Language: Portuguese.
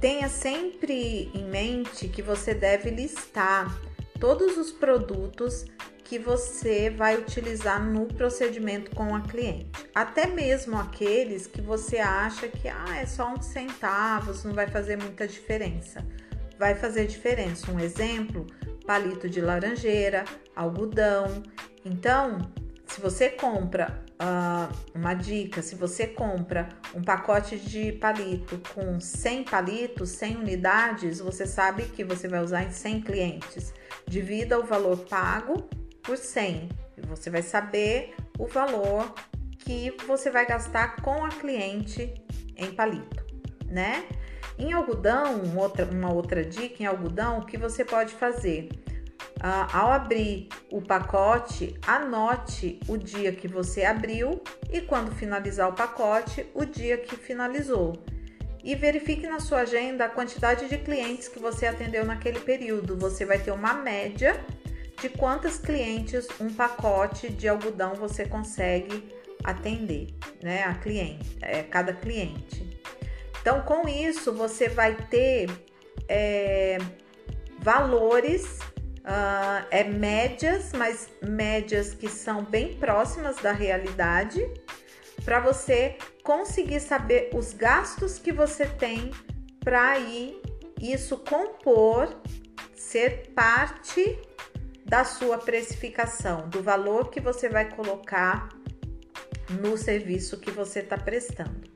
tenha sempre em mente que você deve listar todos os produtos que você vai utilizar no procedimento com a cliente. Até mesmo aqueles que você acha que ah, é só uns centavos, não vai fazer muita diferença. Vai fazer diferença. Um exemplo, palito de laranjeira, algodão. Então, se você compra uh, uma dica, se você compra um pacote de palito com 100 palitos, 100 unidades, você sabe que você vai usar em 100 clientes. Divida o valor pago por 100 e você vai saber o valor que você vai gastar com a cliente em palito, né? Em algodão, outra, uma outra dica em algodão, o que você pode fazer? Ah, ao abrir o pacote, anote o dia que você abriu e quando finalizar o pacote, o dia que finalizou. E verifique na sua agenda a quantidade de clientes que você atendeu naquele período. Você vai ter uma média de quantas clientes um pacote de algodão você consegue atender, né? A cliente, é, cada cliente. Então, com isso, você vai ter é, valores, uh, é médias, mas médias que são bem próximas da realidade, para você conseguir saber os gastos que você tem para ir isso compor, ser parte da sua precificação, do valor que você vai colocar no serviço que você está prestando.